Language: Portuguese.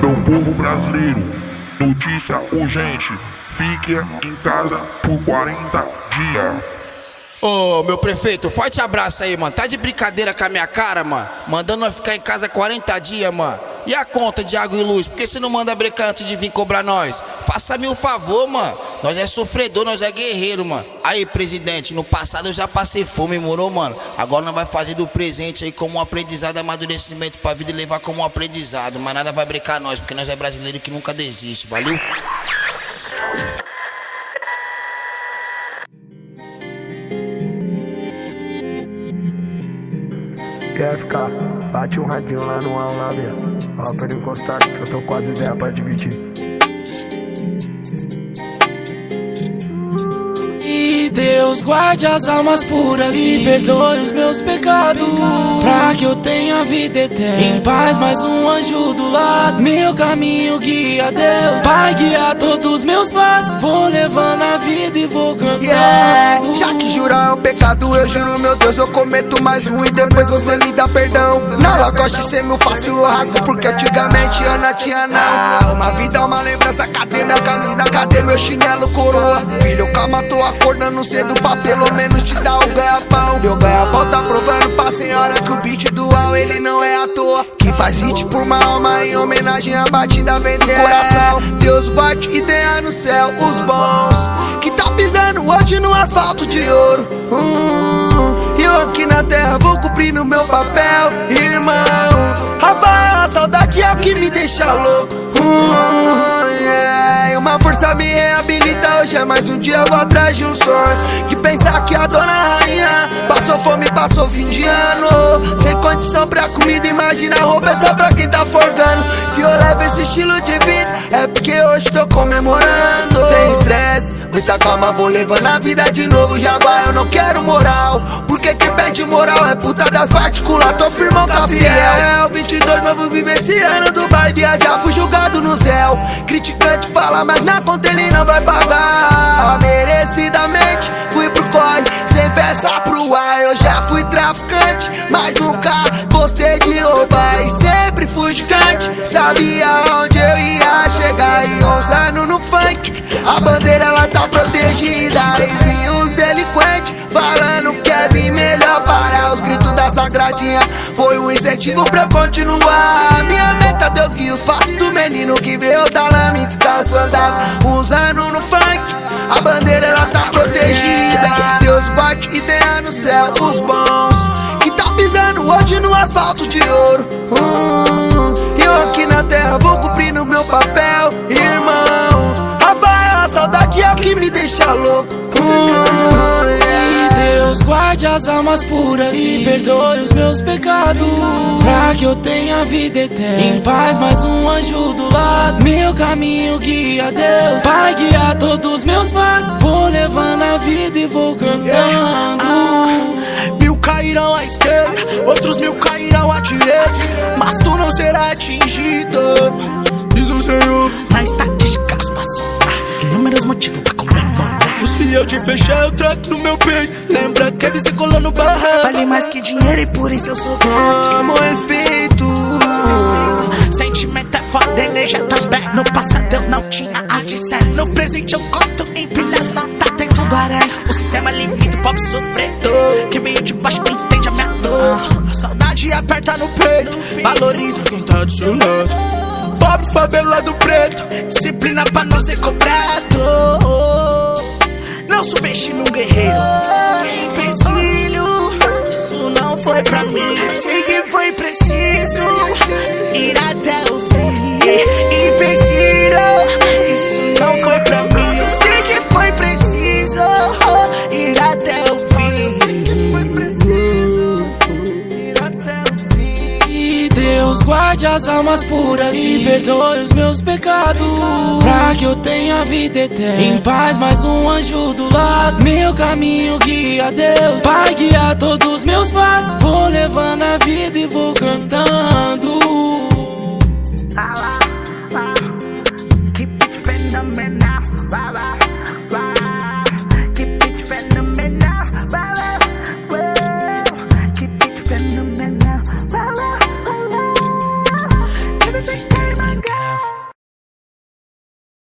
Meu povo brasileiro, notícia urgente. Fique em casa por 40 dias. Ô, meu prefeito, forte abraço aí, mano. Tá de brincadeira com a minha cara, mano? Mandando nós ficar em casa 40 dias, mano. E a conta de água e luz? Por que você não manda brecar antes de vir cobrar nós? Faça-me um favor, mano. Nós é sofredor, nós é guerreiro, mano. Aí, presidente, no passado eu já passei fome, morou, mano? Agora nós vai fazer do presente aí como um aprendizado, amadurecimento pra vida e levar como um aprendizado. Mas nada vai brecar nós, porque nós é brasileiro que nunca desiste, valeu? Quer ficar? Bate um radinho lá no aula, velho. Fala pra ele encostar que eu tô com as ideias pra dividir. Deus guarde as almas puras e perdoe os meus pecados. Pra que eu tenha vida eterna. Em paz, mais um anjo do lado. Meu caminho guia Deus. Pai, guia todos meus passos. Vou levando a vida e vou cantando. Yeah, é eu juro, meu Deus, eu cometo mais um e depois você me dá perdão. Na lagoste ser meu fácil eu rasgo, porque antigamente eu não tinha não. Uma vida, uma lembrança, cadê minha camisa, cadê meu chinelo, coroa? Filho, calma, tô acordando cedo pra pelo menos te dar o ganha-pão. Meu ganha-pão tá provando pra senhora que o beat dual ele não é à toa. Que faz hit por uma alma em homenagem à batida vender coração. Deus guarde ideia no céu, os bons no asfalto de ouro. Hum, e eu aqui na terra vou cumprindo meu papel, irmão. Rafael, a saudade é o que me deixa louco. Hum, yeah, uma força me reabilita. Hoje é mais um dia, eu vou atrás de um sonho. Que pensar que a dona rainha passou fome, passou fim de ano. Sem condição pra comida, imagina roupa é só pra quem tá forgando. Se eu levo esse estilo de vida, é porque hoje tô comemorando. Muita calma, vou levando a vida de novo. Jaguar, eu não quero moral. Porque quem pede moral é puta das particulares. Tô firmão a fiel. 22 novo vivenciando Dubai. Viajar, fui julgado no céu. Criticante fala, mas na conta ele não vai pagar. Merecidamente, fui pro corre. Sem peça pro ar, eu já fui traficante. Mas nunca Foi um incentivo pra eu continuar. Minha meta, Deus que os passos do menino que veio da lama descalço andava. Uns anos no funk, a bandeira ela tá protegida. Deus bate ideia no céu, os bons que tá pisando hoje no asfalto de ouro. Hum, almas puras e perdoe os meus pecados. Pra que eu tenha vida eterna. Em paz, mais um anjo do lado. Meu caminho guia Deus. Pai, guia todos meus passos. Vou levando a vida e vou cantando. Mil cairão à esquerda, outros mil cairão à direita, mas tu não será atingido. Diz o Senhor. Na estatística, as passam. Inúmeros motivos pra comemorar. Os fiel de fechar, eu trago no meu peito. Lembra que ele se colou no barraco. Vale mais que dinheiro e por isso eu sou grato. Amo respeito. Sentimento é foda, energia também. No passado eu não tinha as de ser. No presente eu conto em pilhas, nota dentro do aranha. O sistema limita o pobre sofredor. Que veio de baixo entende a minha dor. A saudade aperta no peito. Valoriza quem tá adicionado. Pobre favelado preto. Disciplina pra não ser cobrado. Não subestime um guerreiro. Foi pra mim. Sei que foi preciso ir até o fim. guarde as almas puras e perdoe os meus pecados. Pra que eu tenha vida eterna. Em paz, mais um anjo do lado. Meu caminho guia Deus. Pai, guia todos meus passos. Vou levando a vida e vou cantando.